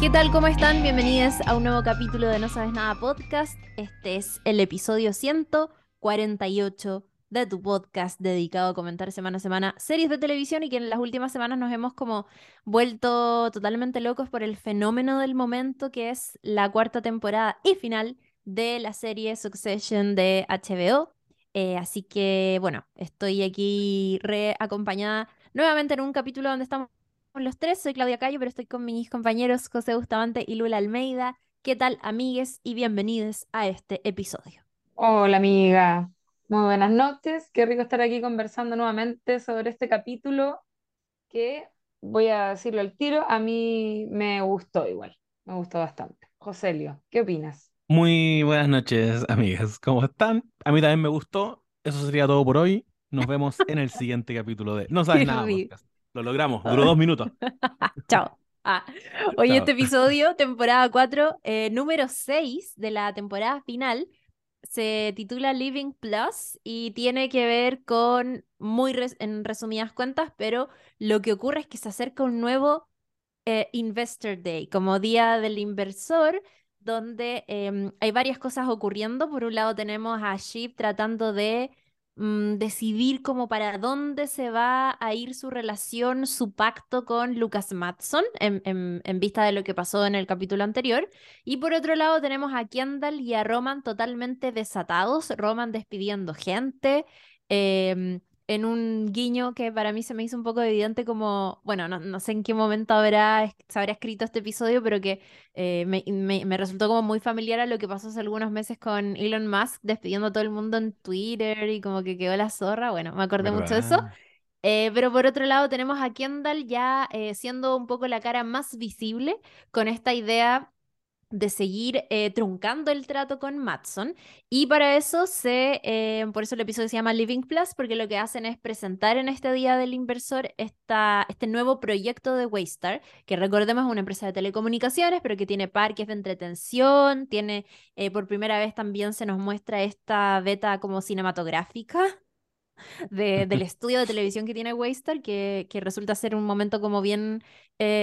¿Qué tal? ¿Cómo están? Bienvenidos a un nuevo capítulo de No Sabes Nada Podcast. Este es el episodio 148 de tu podcast dedicado a comentar semana a semana series de televisión y que en las últimas semanas nos hemos como vuelto totalmente locos por el fenómeno del momento que es la cuarta temporada y final de la serie Succession de HBO. Eh, así que bueno, estoy aquí re acompañada nuevamente en un capítulo donde estamos los tres. Soy Claudia Cayo, pero estoy con mis compañeros José Bustamante y Lula Almeida. ¿Qué tal, amigues? Y bienvenidos a este episodio. Hola amiga, muy buenas noches. Qué rico estar aquí conversando nuevamente sobre este capítulo que, voy a decirlo al tiro, a mí me gustó igual, me gustó bastante. Joselio, ¿qué opinas? Muy buenas noches, amigas. ¿Cómo están? A mí también me gustó. Eso sería todo por hoy. Nos vemos en el siguiente capítulo de No sabes nada. podcast. Lo logramos. Duró dos minutos. Chao. Ah, Hoy Chao. este episodio, temporada 4, eh, número 6 de la temporada final, se titula Living Plus y tiene que ver con, muy res- en resumidas cuentas, pero lo que ocurre es que se acerca un nuevo eh, Investor Day, como Día del Inversor, donde em, hay varias cosas ocurriendo. Por un lado tenemos a Sheep tratando de mm, decidir como para dónde se va a ir su relación, su pacto con Lucas Matson, en, en- en vista de lo que pasó en el capítulo anterior. Y por otro lado tenemos a Kendall y a Roman totalmente desatados, Roman despidiendo gente. em, en un guiño que para mí se me hizo un poco evidente como, bueno, no, no sé en qué momento habrá, se habrá escrito este episodio, pero que eh, me, me- me resultó como muy familiar a lo que pasó hace algunos meses con Elon Musk despidiendo a todo el mundo en Twitter y como que quedó la zorra. Bueno, me acordé mucho de eso. Eh, pero por otro lado tenemos a Kendall ya eh, siendo un poco la cara más visible con esta idea de seguir eh, truncando el trato con Matson. Y para eso se, eh, por eso el episodio se llama Living Plus, porque lo que hacen es presentar en este Día del Inversor esta, este nuevo proyecto de Waystar, que recordemos es una empresa de telecomunicaciones, pero que tiene parques de entretención, tiene, eh, por primera vez también se nos muestra esta beta como cinematográfica de- del estudio de televisión que tiene Waystar, que, que resulta ser un momento como bien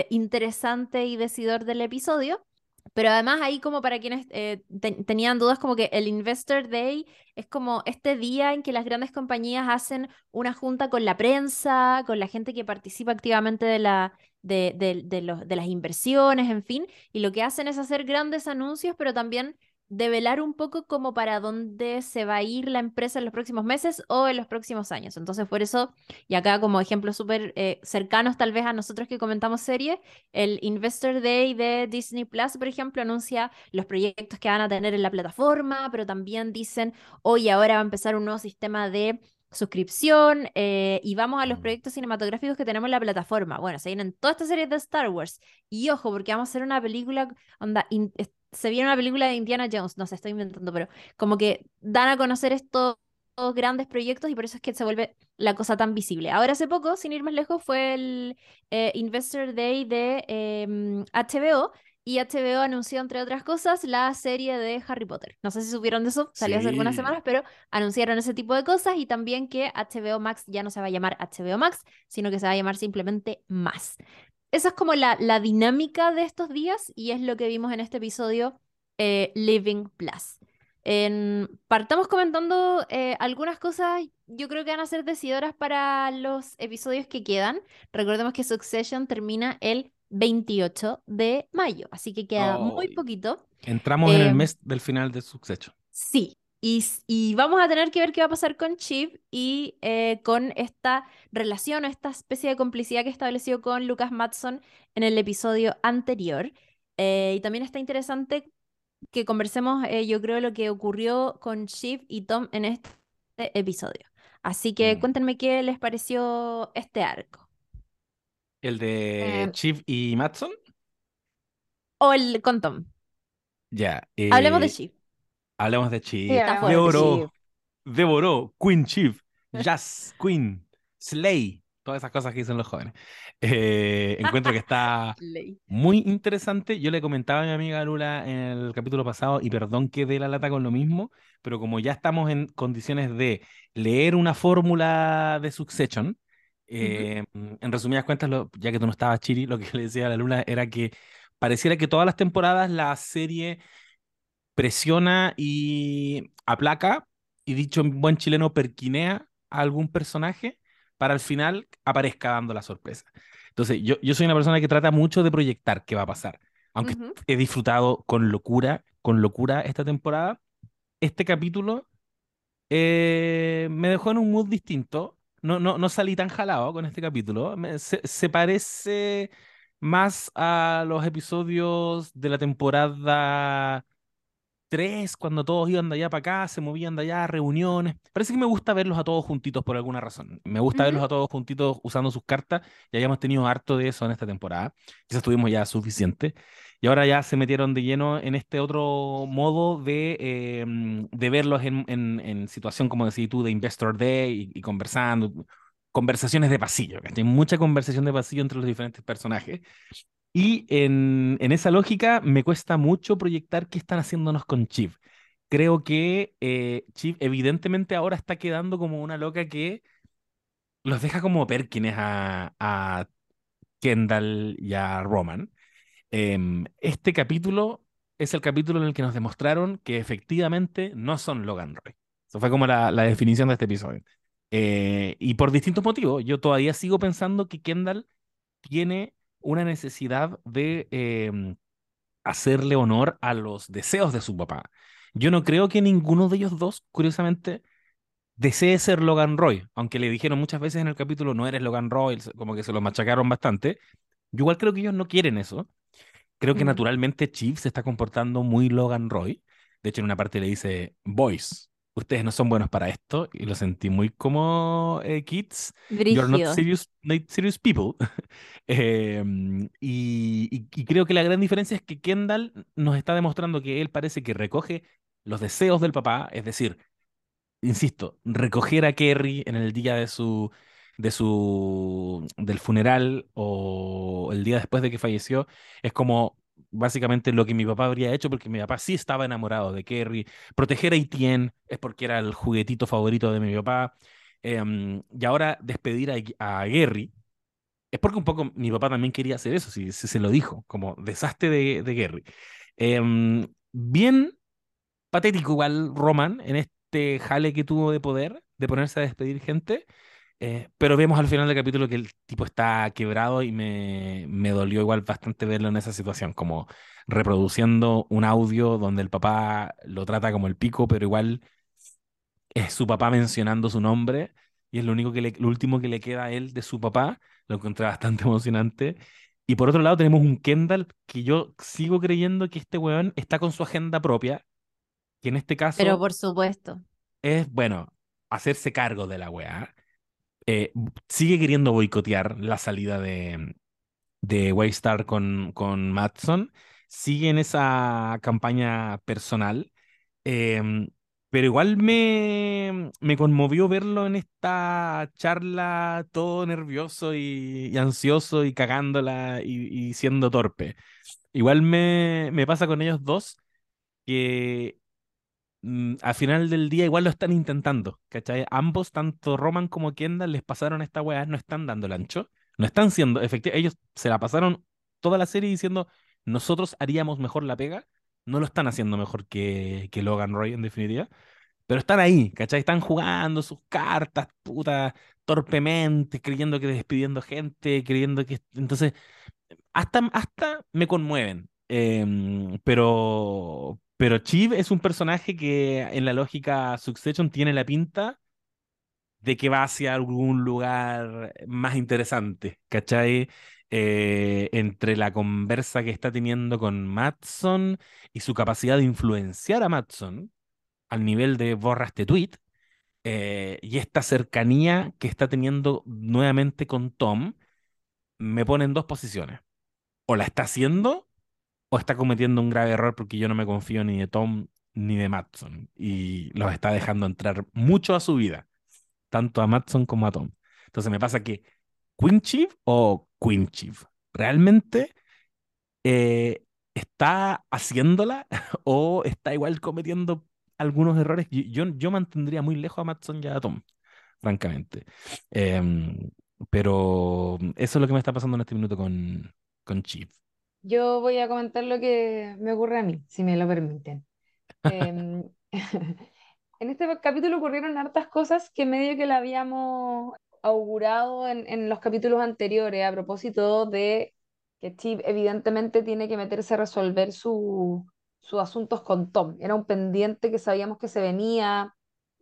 interesante y decidor del episodio. Pero además ahí como para quienes eh, te- tenían dudas, como que el Investor Day es como este día en que las grandes compañías hacen una junta con la prensa, con la gente que participa activamente de la, de, de- de los, de las inversiones, en fin, y lo que hacen es hacer grandes anuncios, pero también develar un poco como para dónde se va a ir la empresa en los próximos meses o en los próximos años. Entonces, por eso, y acá como ejemplos súper eh, cercanos tal vez a nosotros que comentamos series, el Investor Day de Disney Plus, por ejemplo, anuncia los proyectos que van a tener en la plataforma, pero también dicen, hoy ahora va a empezar un nuevo sistema de suscripción eh, y vamos a los Mm. proyectos cinematográficos que tenemos en la plataforma. Bueno, se vienen todas estas series de Star Wars. Y ojo, porque vamos a hacer una película, onda, in- se viene una película de Indiana Jones, no sé, estoy inventando, pero como que dan a conocer estos grandes proyectos y por eso es que se vuelve la cosa tan visible. Ahora hace poco, sin ir más lejos, fue el eh, Investor Day de em, HBO y HBO anunció, entre otras cosas, la serie de Harry Potter. No sé si supieron de eso, salió hace algunas semanas, pero anunciaron ese tipo de cosas y también que HBO Max ya no se va a llamar HBO Max, sino que se va a llamar simplemente Más. Esa es como la, la dinámica de estos días y es lo que vimos en este episodio eh, Living Plus. En- partamos comentando eh, algunas cosas, yo creo que van a ser decidoras para los episodios que quedan. Recordemos que Succession termina el 28 de mayo, así que queda muy poquito. Entramos en el Eh, mes del final de Succession. Sí, y, vamos a tener que ver qué va a pasar con Chip y eh, con esta relación o esta especie de complicidad que estableció con Lucas Matson en el episodio anterior. Eh, y también está interesante que conversemos, eh, yo creo, lo que ocurrió con Chip y Tom en este episodio. Así que Mm. cuéntenme qué les pareció este arco. El de Eh, Chief y Matson. O el con Tom. Ya. Hablemos de Chip. Hablemos de Chief. Devoró. Devoró. Queen Chief. Jazz Queen. Slay. Todas esas cosas que dicen los jóvenes. Eh, encuentro que está muy interesante. Yo le comentaba a mi amiga Lula en el capítulo pasado, y perdón que dé la lata con lo mismo, pero como ya estamos en condiciones de leer una fórmula de Succession, eh, en resumidas cuentas, lo- ya que tú no estabas, Chiri, lo que le decía a la Lula era que pareciera que todas las temporadas la serie presiona y aplaca, y dicho en buen chileno, perquinea a algún personaje para al final aparezca dando la sorpresa. Entonces, yo, yo soy una persona que trata mucho de proyectar qué va a pasar. Aunque he disfrutado con locura, con locura esta temporada, este capítulo eh, me dejó en un mood distinto. No, no, no salí tan jalado con este capítulo. Me- se, se parece más a los episodios de la temporada 3, cuando todos iban de allá para acá, se movían de allá, reuniones. Parece que me gusta verlos a todos juntitos por alguna razón. Me gusta verlos a todos juntitos usando sus cartas. Ya habíamos tenido harto de eso en esta temporada. Quizás tuvimos ya suficiente. Y ahora ya se metieron de lleno en este otro modo de, eh, de verlos en, en, en situación, como decís tú, de Investor Day y, y conversando. Conversaciones de pasillo, ¿cachai? Mucha conversación de pasillo entre los diferentes personajes. Y en, en esa lógica me cuesta mucho proyectar qué están haciéndonos con Chiv. Creo que eh, Chiv evidentemente ahora está quedando como una loca que los deja como Perkins a, Kendall y a Roman. Em, este capítulo es el capítulo en el que nos demostraron que efectivamente no son Logan Roy. Eso fue como la, la definición de este episodio. Eh, y por distintos motivos, yo todavía sigo pensando que Kendall tiene una necesidad de em, hacerle honor a los deseos de su papá. Yo no creo que ninguno de ellos dos, curiosamente, desee ser Logan Roy, aunque le dijeron muchas veces en el capítulo, no eres Logan Roy, como que se lo machacaron bastante. Yo igual creo que ellos no quieren eso. Creo que Mm. naturalmente Chief se está comportando muy Logan Roy. De hecho, en una parte le dice, boys, ustedes no son buenos para esto. Y lo sentí muy como, eh, kids, you're not serious, not serious people. Eh, y, y- y creo que la gran diferencia es que Kendall nos está demostrando que él parece que recoge los deseos del papá, es decir, insisto, recoger a Kerry en el día de su, de su, del funeral o el día después de que falleció, es como básicamente lo que mi papá habría hecho porque mi papá sí estaba enamorado de Kerry. Proteger a Etienne es porque era el juguetito favorito de mi papá. Em, y ahora despedir a, a Gary es porque un poco mi papá también quería hacer eso, si, se lo dijo, como desastre de, de Gary. Em, bien patético igual Roman en este jale que tuvo de poder, de ponerse a despedir gente, eh, pero vemos al final del capítulo que el tipo está quebrado y me, me dolió igual bastante verlo en esa situación, como reproduciendo un audio donde el papá lo trata como el pico, pero igual es su papá mencionando su nombre y es lo único que le, lo último que le queda a él de su papá, lo encontré bastante emocionante. Y por otro lado tenemos un Kendall que yo sigo creyendo que este weón está con su agenda propia, que en este caso Pero por supuesto. es, bueno, hacerse cargo de la weá. Eh, sigue queriendo boicotear la salida de, de Waystar con, con Matson. Sigue en esa campaña personal. Em, pero igual me, me conmovió verlo en esta charla todo nervioso y, ansioso y cagándola y, y siendo torpe. Igual me, me pasa con ellos dos que al final del día igual lo están intentando, ¿cachai? Ambos, tanto Roman como Kendall, les pasaron esta weá, no están dando el ancho, no están siendo, efectivamente, ellos se la pasaron toda la serie diciendo, nosotros haríamos mejor la pega, no lo están haciendo mejor que, que Logan Roy en definitiva, pero están ahí, ¿cachai? Están jugando sus cartas, puta, torpemente, creyendo que despidiendo gente, creyendo que... Entonces, hasta, hasta me conmueven. Em, pero, pero Chiv es un personaje que en la lógica Succession tiene la pinta de que va hacia algún lugar más interesante, ¿cachai? Eh, entre la conversa que está teniendo con Matson y su capacidad de influenciar a Matson al nivel de borra este tweet eh, y esta cercanía que está teniendo nuevamente con Tom, me pone en dos posiciones. O la está haciendo o está cometiendo un grave error porque yo no me confío ni de Tom ni de Matson y los está dejando entrar mucho a su vida, tanto a Matson como a Tom. Entonces me pasa que Queen Chief o Queen Chief realmente eh, está haciéndola o está igual cometiendo algunos errores. Yo, yo, yo mantendría muy lejos a Matson y a Tom, francamente. Em, pero eso es lo que me está pasando en este minuto con, con Chief. Yo voy a comentar lo que me ocurre a mí, si me lo permiten. Em, en este capítulo ocurrieron hartas cosas que medio que la habíamos augurado en, en los capítulos anteriores a propósito de que Steve evidentemente tiene que meterse a resolver su- sus asuntos con Tom. Era un pendiente que sabíamos que se venía,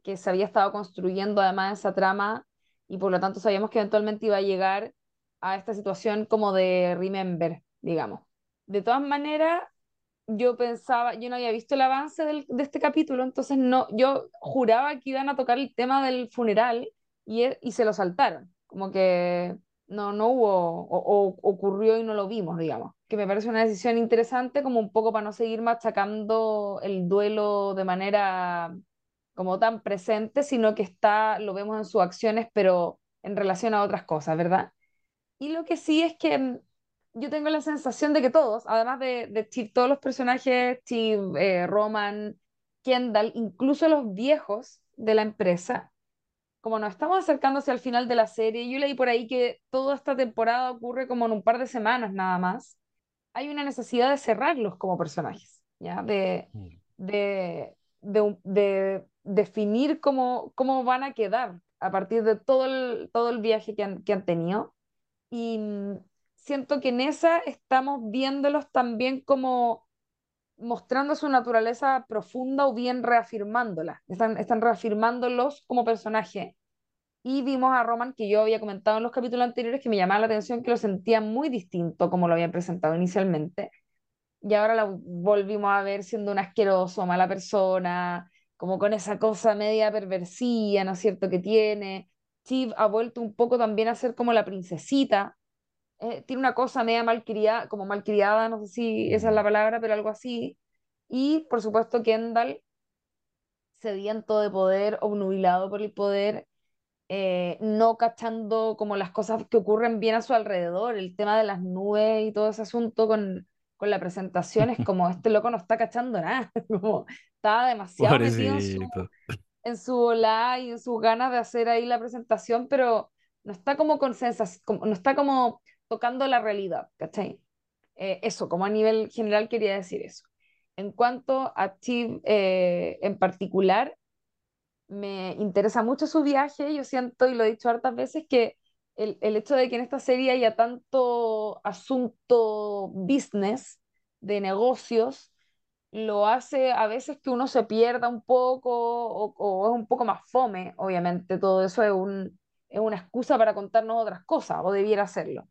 que se había estado construyendo además esa trama y por lo tanto sabíamos que eventualmente iba a llegar a esta situación como de remember, digamos. De todas maneras, yo pensaba, yo no había visto el avance de este capítulo, entonces no, yo juraba que iban a tocar el tema del funeral y, e- y se lo saltaron, como que no, no hubo, o, o ocurrió y no lo vimos, digamos, que me parece una decisión interesante como un poco para no seguir machacando el duelo de manera como tan presente, sino que está, lo vemos en sus acciones, pero en relación a otras cosas, ¿verdad? Y lo que sí es que yo tengo la sensación de que todos, además de, de Steve, todos los personajes, Steve, eh, Roman, Kendall, incluso los viejos de la empresa, como nos estamos acercándose al final de la serie, yo leí por ahí que toda esta temporada ocurre como en un par de semanas nada más, hay una necesidad de cerrarlos como personajes, ¿ya? De, Mm. de, de, de definir cómo, cómo van a quedar a partir de todo el, todo el viaje que han, que han tenido y siento que en esa estamos viéndolos también como mostrando su naturaleza profunda o bien reafirmándola. Están, están reafirmándolos como personaje. Y vimos a Roman, que yo había comentado en los capítulos anteriores, que me llamaba la atención, que lo sentía muy distinto como lo habían presentado inicialmente. Y ahora la volvimos a ver siendo un asqueroso, mala persona, como con esa cosa media perversilla, ¿no es cierto?, que tiene. Steve ha vuelto un poco también a ser como la princesita, eh, tiene una cosa media malcriada, como malcriada, no sé si esa es la Mm. palabra, pero algo así. Y por supuesto Kendall, sediento de poder, obnubilado por el poder, eh, no cachando como las cosas que ocurren bien a su alrededor, el tema de las nubes y todo ese asunto con, con la presentación, es como este loco no está cachando nada, como estaba demasiado metido en su, en su volada y en sus ganas de hacer ahí la presentación, pero no está como con sensas- como, no está como tocando la realidad, ¿cachai? Eh, eso, como a nivel general quería decir eso. En cuanto a Steve eh, en particular, me interesa mucho su viaje, yo siento, y lo he dicho hartas veces, que el, el hecho de que en esta serie haya tanto asunto business de negocios, lo hace a veces que uno se pierda un poco o, o es un poco más fome, obviamente, todo eso es un, es una excusa para contarnos otras cosas, o debiera hacerlo.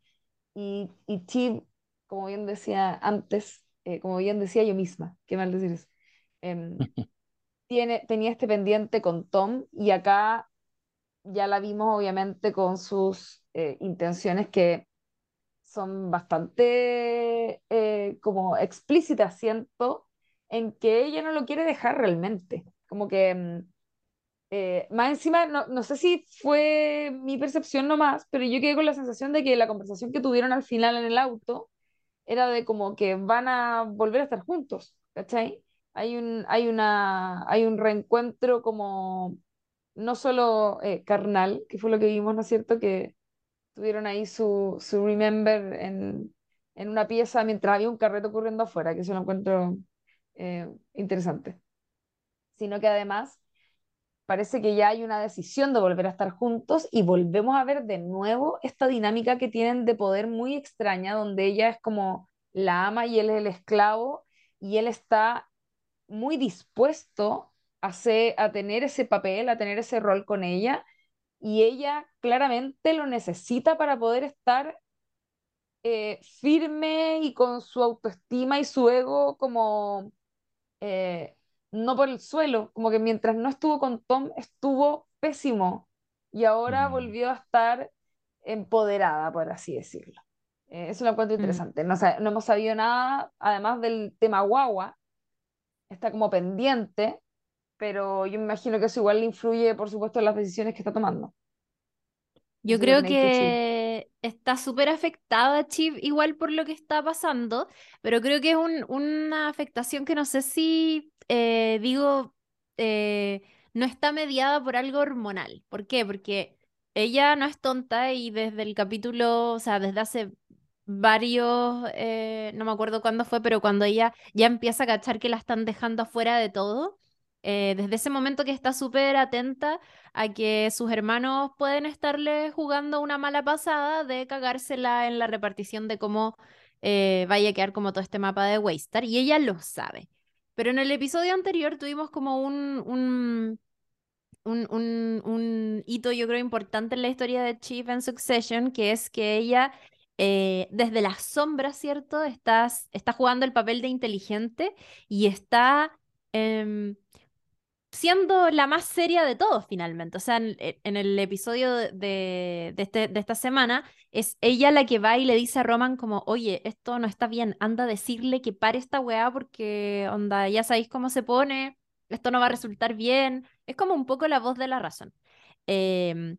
Y, y Chiv, como bien decía antes, eh, como bien decía yo misma, qué mal decir eso, em, tiene, tenía este pendiente con Tom y acá ya la vimos obviamente con sus eh, intenciones que son bastante eh, como explícitas, siento, en que ella no lo quiere dejar realmente. Como que mm, eh, más encima, no, no sé si fue mi percepción nomás, pero yo quedé con la sensación de que la conversación que tuvieron al final en el auto era de como que van a volver a estar juntos, ¿cachai? Hay un, hay una, hay un reencuentro como no solo eh, carnal, que fue lo que vimos, ¿no es cierto? Que tuvieron ahí su, su remember en, en una pieza mientras había un carrete ocurriendo afuera, que eso lo encuentro eh, interesante. Sino que además parece que ya hay una decisión de volver a estar juntos y volvemos a ver de nuevo esta dinámica que tienen de poder muy extraña, donde ella es como la ama y él es el esclavo y él está muy dispuesto a, ser, a tener ese papel, a tener ese rol con ella y ella claramente lo necesita para poder estar eh, firme y con su autoestima y su ego como eh, no por el suelo, como que mientras no estuvo con Tom estuvo pésimo y ahora Mm. volvió a estar empoderada, por así decirlo. Eh, eso lo encuentro Mm. interesante. No, no hemos sabido nada, además del tema guagua, está como pendiente, pero yo me imagino que eso igual le influye, por supuesto, en las decisiones que está tomando. Yo creo que está súper afectada Chip igual por lo que está pasando, pero creo que es un- una afectación que no sé si, eh, digo, eh, no está mediada por algo hormonal. ¿Por qué? Porque ella no es tonta y desde el capítulo, o sea, desde hace varios, eh, no me acuerdo cuándo fue, pero cuando ella ya empieza a cachar que la están dejando afuera de todo, desde ese momento que está súper atenta a que sus hermanos pueden estarle jugando una mala pasada de cagársela en la repartición de cómo vaya a quedar como todo este mapa de Waystar, y ella lo sabe. Pero en el episodio anterior tuvimos como un, un un, un, un, hito, yo creo, importante en la historia de Chief en Succession, que es que ella, eh, desde las sombras, ¿cierto? Estás, está jugando el papel de inteligente y está em, siendo la más seria de todos, finalmente. O sea, en, en el episodio de, de, este, de esta semana, es ella la que va y le dice a Roman como, oye, esto no está bien, anda a decirle que pare esta weá porque, onda, ya sabéis cómo se pone esto no va a resultar bien. Es como un poco la voz de la razón. Em,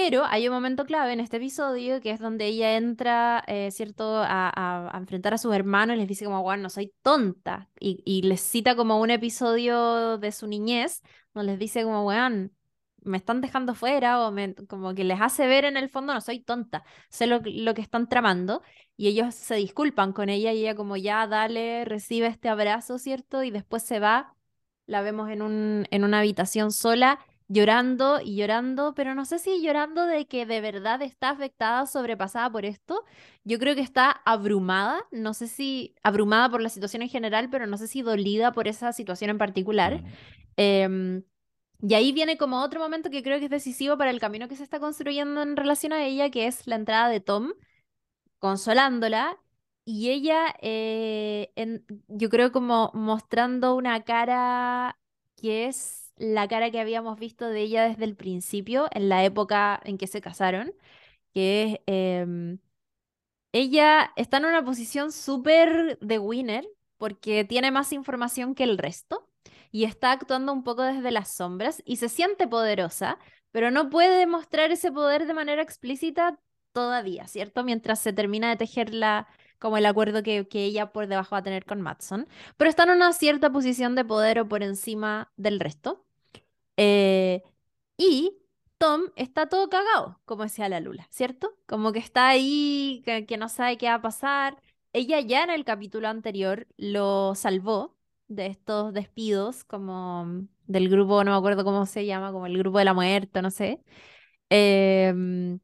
pero hay un momento clave en este episodio que es donde ella entra, eh, ¿cierto?, a, enfrentar a sus hermanos y les dice como, bueno, no soy tonta. Y, les cita como un episodio de su niñez, donde les dice como, weón, me están dejando fuera o como que les hace ver en el fondo, no soy tonta, sé lo, lo que están tramando. Y ellos se disculpan con ella y ella como, ya, dale, recibe este abrazo, ¿cierto? Y después se va la vemos en, un, en una habitación sola llorando y llorando, pero no sé si llorando de que de verdad está afectada, sobrepasada por esto. Yo creo que está abrumada, no sé si abrumada por la situación en general, pero no sé si dolida por esa situación en particular. Em, y ahí viene como otro momento que creo que es decisivo para el camino que se está construyendo en relación a ella, que es la entrada de Tom, consolándola y ella, eh, yo creo como mostrando una cara que es la cara que habíamos visto de ella desde el principio, en la época en que se casaron, que es, em, ella está en una posición súper de winner porque tiene más información que el resto y está actuando un poco desde las sombras y se siente poderosa, pero no puede demostrar ese poder de manera explícita todavía, ¿cierto? Mientras se termina de tejer la como el acuerdo que, ella por debajo va a tener con Matson, pero está en una cierta posición de poder o por encima del resto. Eh, y Tom está todo cagado, como decía la Lula, ¿cierto? Como que está ahí, que, no sabe qué va a pasar. Ella ya en el capítulo anterior lo salvó de estos despidos, como del grupo, no me acuerdo cómo se llama, como el grupo de la muerte, no sé. Eh,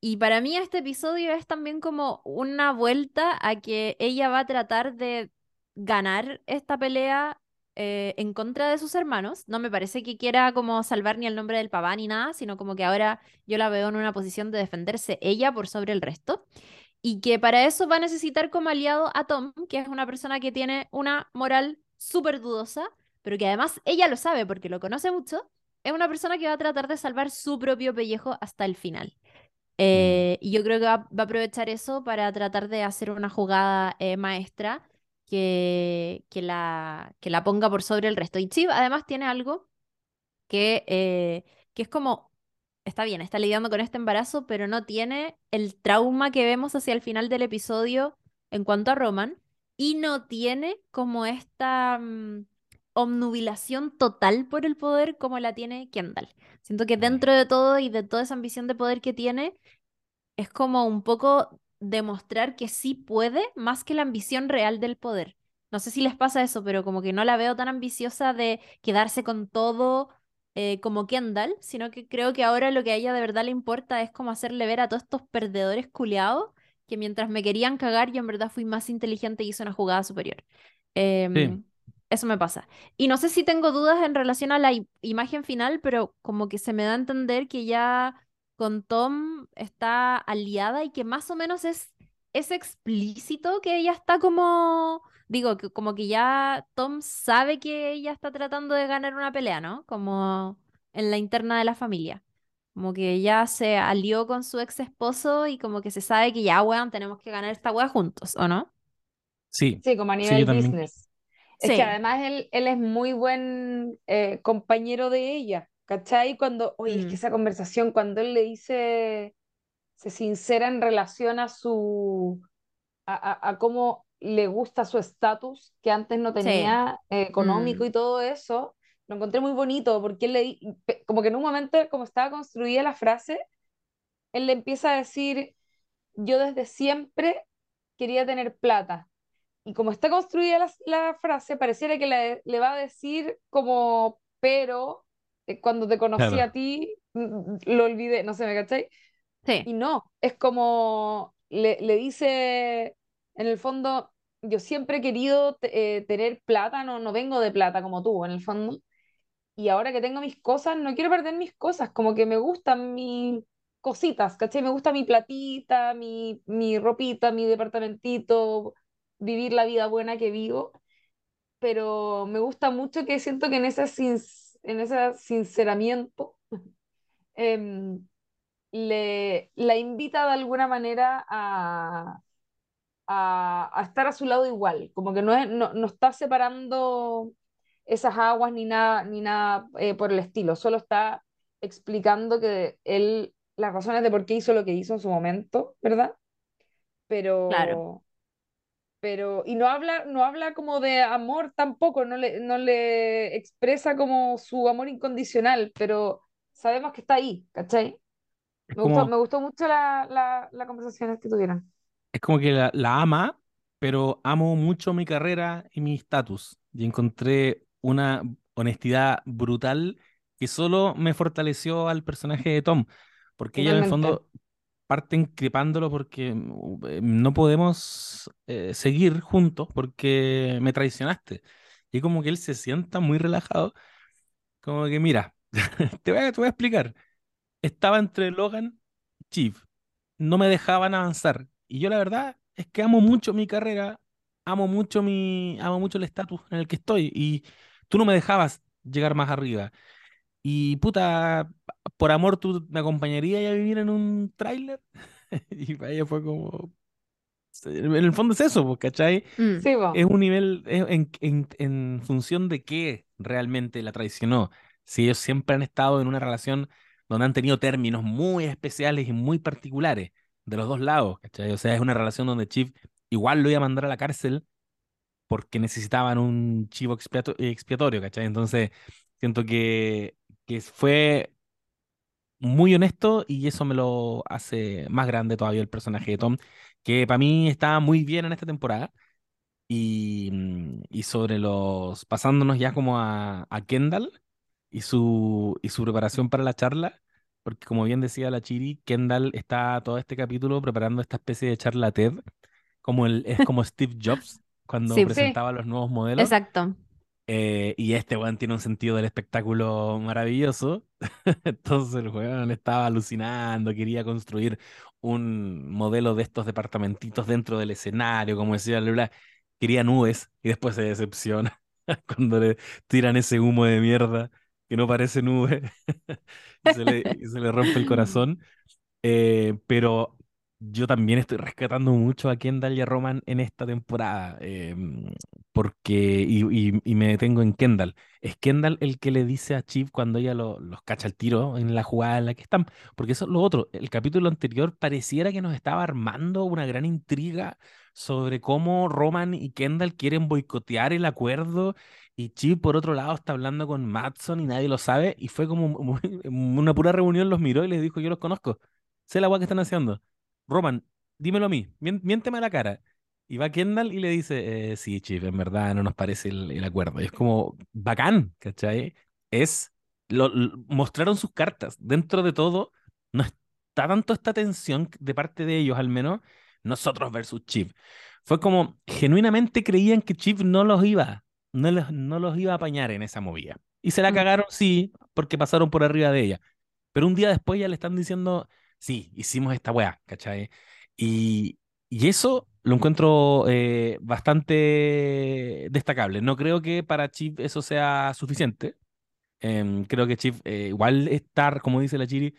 y para mí este episodio es también como una vuelta a que ella va a tratar de ganar esta pelea eh, en contra de sus hermanos. No me parece que quiera como salvar ni el nombre del papá ni nada, sino como que ahora yo la veo en una posición de defenderse ella por sobre el resto. Y que para eso va a necesitar como aliado a Tom, que es una persona que tiene una moral súper dudosa, pero que además ella lo sabe porque lo conoce mucho. Es una persona que va a tratar de salvar su propio pellejo hasta el final. Mm. Eh, y yo creo que va, a aprovechar eso para tratar de hacer una jugada eh, maestra que, que, la, que la ponga por sobre el resto. Y Chiv además tiene algo que, eh, que es como, está bien, está lidiando con este embarazo, pero no tiene el trauma que vemos hacia el final del episodio en cuanto a Roman. Y no tiene como esta mm, omnubilación total por el poder como la tiene Kendall. Siento que dentro de todo y de toda esa ambición de poder que tiene, es como un poco demostrar que sí puede más que la ambición real del poder. No sé si les pasa eso, pero como que no la veo tan ambiciosa de quedarse con todo eh, como Kendall, sino que creo que ahora lo que a ella de verdad le importa es como hacerle ver a todos estos perdedores culeados que mientras me querían cagar, yo en verdad fui más inteligente y hice una jugada superior. Em, eso me pasa. Y no sé si tengo dudas en relación a la imagen final, pero como que se me da a entender que ya con Tom está aliada y que más o menos es, es explícito que ella está como, digo, que como que ya Tom sabe que ella está tratando de ganar una pelea, ¿no? Como en la interna de la familia. Como que ya se alió con su ex esposo y como que se sabe que ya, weón, tenemos que ganar esta weá juntos, ¿o no? Sí. Sí, como a nivel business. Es que además él, él es muy buen eh, compañero de ella, ¿cachai? Cuando, oye, es que mm. esa conversación, cuando él le dice, se sincera en relación a su, a, a, cómo le gusta su estatus, que antes no tenía eh, económico mm. y todo eso, lo encontré muy bonito, porque él le, como que en un momento, como estaba construida la frase, él le empieza a decir, yo desde siempre quería tener plata. Y como está construida la, la frase, pareciera que le, le va a decir como, pero cuando te conocí Claro. a ti, mm, lo olvidé, no sé, ¿me cachai? Y Sí, no, es como le, le dice, en el fondo, yo siempre he querido eh, tener plata, no, no vengo de plata como tú, en el fondo. Y ahora que tengo mis cosas, no quiero perder mis cosas, como que me gustan mis cositas, ¿cachai? Me gusta mi platita, mi, mi ropita, mi departamentito, vivir la vida buena que vivo, pero me gusta mucho que siento que en ese, sin- en ese sinceramiento em, le, la invita de alguna manera a, a, a estar a su lado igual, como que no, es, no, no está separando esas aguas ni nada, ni nada eh, por el estilo, solo está explicando que él, las razones de por qué hizo lo que hizo en su momento, ¿verdad? claro. Pero, y no habla, no habla como de amor tampoco, no le, no le expresa como su amor incondicional, pero sabemos que está ahí, ¿cachai? Me gustó, como, me gustó mucho la, la, la conversación que tuvieron. es como que la, la ama, pero amo mucho mi carrera y mi estatus. Y encontré una honestidad brutal que solo me fortaleció al personaje de Tom, porque ella en el fondo parte increpándolo porque mm, eh, no podemos eh, seguir juntos porque me traicionaste. Y como que él se sienta muy relajado, como que mira, te voy a, te voy a explicar. Estaba entre Logan y Chief, no me dejaban avanzar. Y yo la verdad es que amo mucho mi carrera, amo mucho mi, amo mucho el estatus en el que estoy y tú no me dejabas llegar más arriba. Y puta, por amor tú me acompañarías a vivir en un tráiler. Y para ella fue como, en el fondo es eso, pues, ¿cachai? Mm, Sí. Es un nivel, es en, en, en función de qué realmente la traicionó. Si ellos siempre han estado en una relación donde han tenido términos muy especiales y muy particulares de los dos lados, ¿cachai? O sea, es una relación donde Chief igual lo iba a mandar a la cárcel porque necesitaban un chivo expiato- expiatorio, ¿cachai? Entonces, siento que, que fue muy honesto y eso me lo hace más grande todavía el personaje de Tom, que para mí está muy bien en esta temporada. Y, mm, y sobre los, pasándonos ya como a, a Kendall y su, y su preparación para la charla, porque como bien decía la Chiri, Kendall está todo este capítulo preparando esta especie de charla TED, como el, es como Steve Jobs cuando Sí, Sí, presentaba los nuevos modelos. exacto. Eh, y este weón tiene un sentido del espectáculo maravilloso. Entonces el weón estaba alucinando, quería construir un modelo de estos departamentitos dentro del escenario, como decía Lula. Quería nubes y después se decepciona cuando le tiran ese humo de mierda que no parece nube y se le, rompe el corazón. Eh, pero yo también estoy rescatando mucho a Kendall y a Roman en esta temporada, eh, porque, y, y- me detengo en Kendall. Es Kendall el que le dice a Chief cuando ella lo- los cacha el tiro en la jugada en la que están, porque eso es lo otro. El capítulo anterior pareciera que nos estaba armando una gran intriga sobre cómo Roman y Kendall quieren boicotear el acuerdo. Y Chief, por otro lado, está hablando con Matson y nadie lo sabe. Y fue como una pura reunión, los miró y les dijo: Yo los conozco sé la weá que están haciendo. Roman, dímelo a mí, miénteme a la cara. Y va Kendall y le dice, eh, sí, Chief, en verdad no nos parece el, el acuerdo. Y es como, bacán, ¿cachai? Es, lo, lo- mostraron sus cartas. Dentro de todo, no está tanto esta tensión de parte de ellos, al menos, nosotros versus Chief. Fue como, genuinamente creían que Chief no los iba, no los, no los iba a apañar en esa movida. Y se la Mm. cagaron, sí, porque pasaron por arriba de ella. Pero un día después ya le están diciendo, sí, hicimos esta weá, ¿cachai? Y, y eso lo encuentro eh, bastante destacable. No creo que para Chip eso sea suficiente. Em, creo que Chip eh, igual está, como dice la Chiri,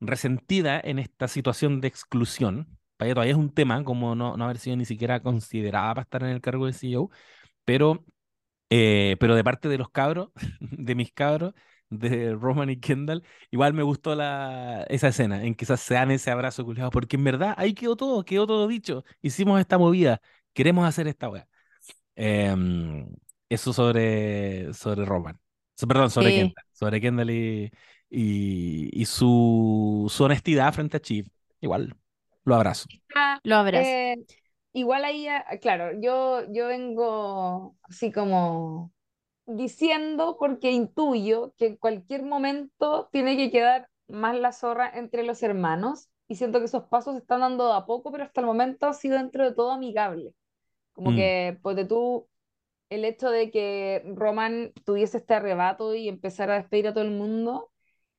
resentida en esta situación de exclusión. Para ella todavía es un tema, como no, no haber sido ni siquiera considerada para estar en el cargo de CEO, pero eh, pero de parte de los cabros, de mis cabros, de Roman y Kendall, igual me gustó la, esa escena en que esas se dan ese abrazo culiado, porque en verdad ahí quedó todo, quedó todo dicho. Hicimos esta movida, queremos hacer esta weá. Em, eso sobre, sobre Roman. So- perdón, sobre Sí. Kendall. Sobre Kendall y, y, y su, su honestidad frente a Chief. Igual, lo abrazo. Ah, Lo abrazo. eh, igual ahí, ah, claro, yo, yo vengo así como diciendo porque intuyo que en cualquier momento tiene que quedar más la zorra entre los hermanos y siento que esos pasos se están dando a poco, pero hasta el momento ha sido dentro de todo amigable. Como Mm, que, pues de tú, el hecho de que Roman tuviese este arrebato y empezara a despedir a todo el mundo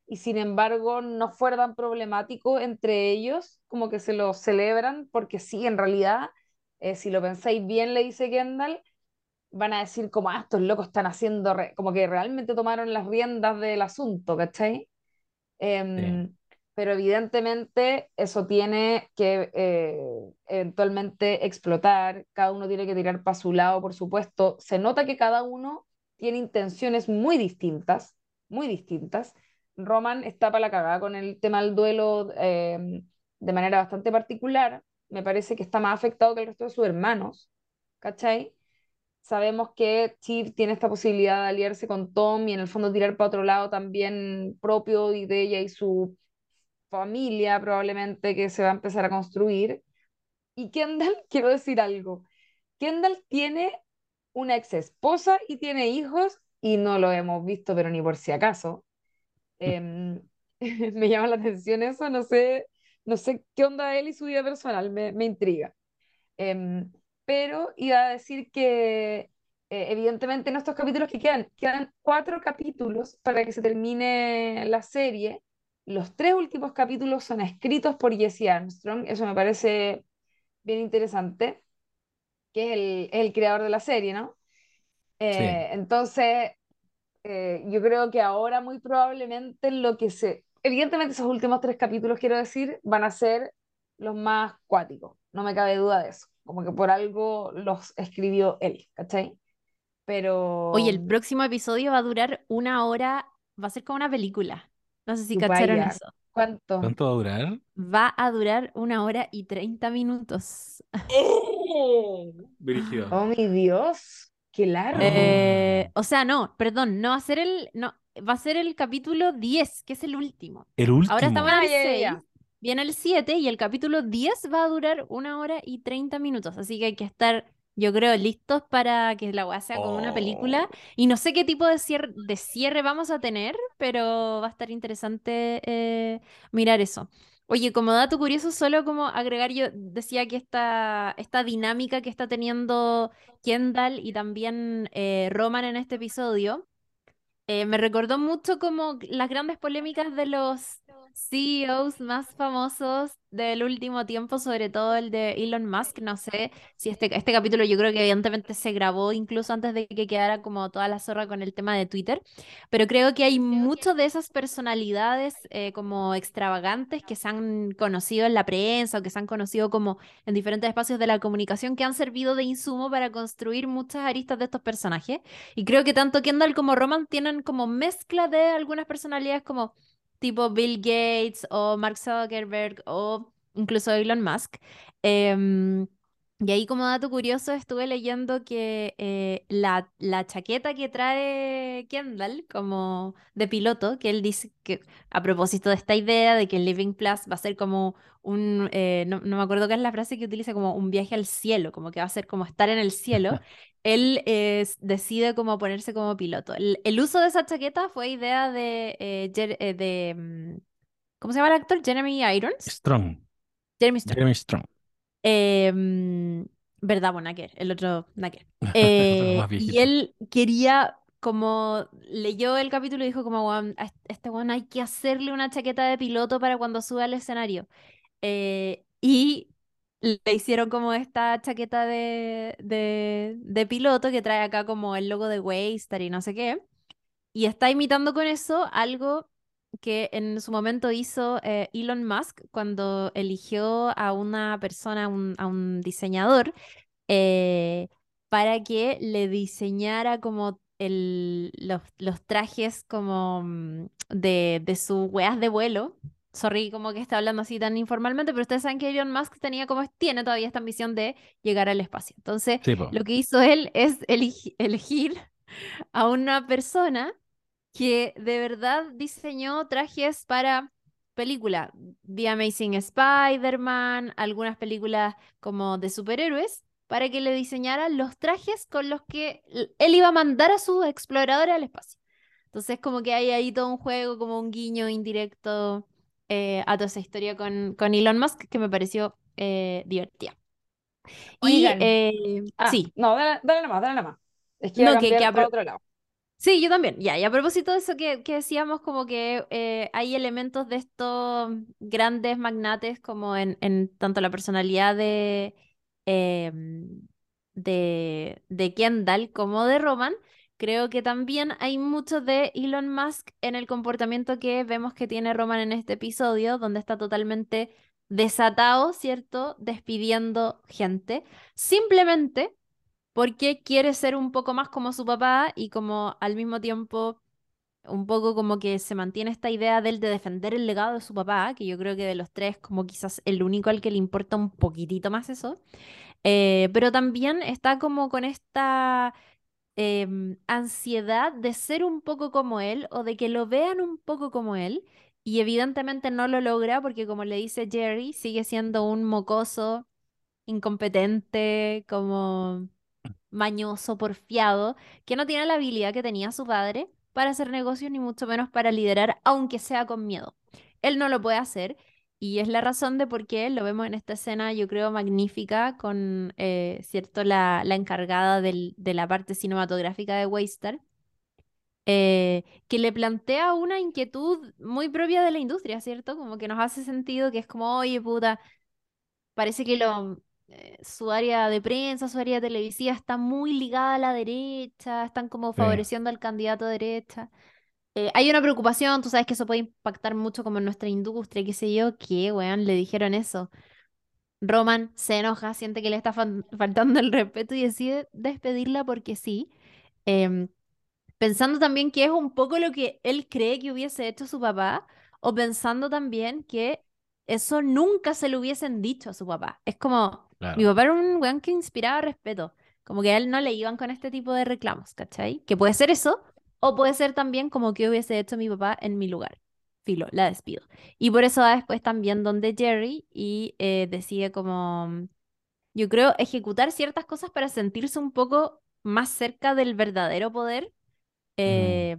y sin embargo no fuera tan problemático entre ellos, como que se lo celebran, porque sí, en realidad, eh, si lo pensáis bien, le dice Kendall, van a decir como, ah, estos locos están haciendo, re-", como que realmente tomaron las riendas del asunto, ¿cachai? sí, Em, pero evidentemente eso tiene que eh, eventualmente explotar, cada uno tiene que tirar para su lado, por supuesto. Se nota que cada uno tiene intenciones muy distintas, muy distintas. Roman está para la cagada con el tema del duelo em, de manera bastante particular. Me parece que está más afectado que el resto de sus hermanos, ¿cachai? Sabemos que Chief tiene esta posibilidad de aliarse con Tom y en el fondo tirar para otro lado también propio y de ella y su familia probablemente que se va a empezar a construir. Y Kendall, quiero decir algo, Kendall tiene una ex esposa y tiene hijos y no lo hemos visto, pero ni por si acaso. Em, me llama la atención eso, no sé, no sé qué onda él y su vida personal, me, me intriga. Em, pero iba a decir que eh, evidentemente en estos capítulos que quedan, quedan cuatro capítulos para que se termine la serie. Los tres últimos capítulos son escritos por Jesse Armstrong, eso me parece bien interesante, que es el, el creador de la serie, ¿no? sí. Eh, entonces, eh, yo creo que ahora muy probablemente lo que se... Evidentemente esos últimos tres capítulos, quiero decir, van a ser los más cuáticos, no me cabe duda de eso, como que por algo los escribió él, ¿cachai? Oye, Pero, el próximo episodio va a durar una hora, va a ser como una película. No sé si cacharon vaya, eso. ¿cuánto? ¿Cuánto va a durar? Va a durar una hora y 30 minutos. ¡Oh! Brígido. Oh, mi Dios, qué largo. Eh, o sea, no, perdón, no va a ser el, no, va a ser el capítulo 10, que es el último. El Ahora estamos último. en Ah, el ya, ya, 6, ya. Viene el 7 y el capítulo 10 va a durar una hora y 30 minutos. Así que hay que estar, yo creo, listos para que la weá sea como una película. Oh. Y no sé qué tipo de cierre, de cierre vamos a tener, pero va a estar interesante eh, mirar eso. Oye, como dato curioso, solo como agregar, yo decía que esta, esta dinámica que está teniendo Kendall y también eh, Roman en este episodio. Eh, me recordó mucho como las grandes polémicas de los CEOs más famosos del último tiempo, sobre todo el de Elon Musk. No sé si este, este capítulo yo creo que evidentemente se grabó incluso antes de que quedara como toda la zorra con el tema de Twitter, pero creo que hay muchas de esas personalidades eh, como extravagantes que se han conocido en la prensa o que se han conocido como en diferentes espacios de la comunicación que han servido de insumo para construir muchas aristas de estos personajes. Y creo que tanto Kendall como Roman tienen como mezcla de algunas personalidades como tipo Bill Gates o Mark Zuckerberg o incluso Elon Musk. Em, y ahí como dato curioso estuve leyendo que eh, la, la chaqueta que trae Kendall como de piloto, que él dice que a propósito de esta idea de que el Living Plus va a ser como un, eh, no, no me acuerdo qué es la frase que utiliza, como un viaje al cielo, como que va a ser como estar en el cielo él eh, decide como ponerse como piloto. El, el uso de esa chaqueta fue idea de, eh, Jer- eh, de mm, ¿cómo se llama el actor? Jeremy Irons. Strong. Jeremy Strong. Jeremy Strong. Eh, mm, ¿verdad? Bueno, Naker, el otro Naker. Y él quería, como leyó el capítulo y dijo como, "Weón, a est- este weón hay que hacerle una chaqueta de piloto para cuando suba al escenario. Y le hicieron como esta chaqueta de, de, piloto que trae acá como el logo de Waystar y no sé qué. Y está imitando con eso algo que en su momento hizo eh, Elon Musk cuando eligió a una persona, a un diseñador, eh, para que le diseñara como el, los, los trajes como mm, de, de sus weas de vuelo. Sorry, como que está hablando así tan informalmente, pero ustedes saben que Elon Musk tenía como tiene todavía esta ambición de llegar al espacio. Entonces, Sí, lo que hizo él es elegir a una persona que de verdad diseñó trajes para películas, The Amazing Spider-Man, algunas películas como de superhéroes, para que le diseñaran los trajes con los que él iba a mandar a sus exploradores al espacio. Entonces, como que hay ahí todo un juego, como un guiño indirecto eh, a toda esa historia con, con Elon Musk que me pareció eh, divertida. Y eh, ah, sí. No, dale, dale más, dale más. Es que no, que, que a otro lado. Sí, yo también. Ya, y a propósito de eso que, que decíamos, como que eh, hay elementos de estos grandes magnates, como en, en tanto la personalidad de, em, de, de Kendall como de Roman. Creo que también hay mucho de Elon Musk en el comportamiento que vemos que tiene Roman en este episodio, donde está totalmente desatado, ¿cierto? Despidiendo gente, simplemente porque quiere ser un poco más como su papá y como al mismo tiempo un poco como que se mantiene esta idea de él de defender el legado de su papá, que yo creo que de los tres como quizás el único al que le importa un poquitito más eso, eh, pero también está como con esta em, ansiedad de ser un poco como él o de que lo vean un poco como él y evidentemente no lo logra porque como le dice Jerry, sigue siendo un mocoso, incompetente, como mañoso, porfiado, que no tiene la habilidad que tenía su padre para hacer negocios ni mucho menos para liderar, aunque sea con miedo. Él no lo puede hacer y es la razón de por qué lo vemos en esta escena, yo creo, magnífica, con, eh, ¿cierto?, la, la encargada del, de la parte cinematográfica de Waystar eh, que le plantea una inquietud muy propia de la industria, ¿cierto? Como que nos hace sentido que es como, oye, puta, parece que lo, eh, su área de prensa, su área televisiva está muy ligada a la derecha, están como favoreciendo al candidato de derecha. Eh, hay una preocupación, tú sabes que eso puede impactar mucho como en nuestra industria, qué sé yo, que, weón, le dijeron eso. Roman se enoja, siente que le está faltando el respeto y decide despedirla porque sí. Em, Pensando también que es un poco lo que él cree que hubiese hecho su papá, o pensando también que eso nunca se lo hubiesen dicho a su papá. Es como, mi papá era un weón que inspiraba respeto. Como que a él no le iban con este tipo de reclamos, ¿cachai? Que puede ser eso, o puede ser también como que hubiese hecho mi papá en mi lugar. Filo, la despido. Y por eso va después también donde Jerry y eh, decide como, yo creo, ejecutar ciertas cosas para sentirse un poco más cerca del verdadero poder eh,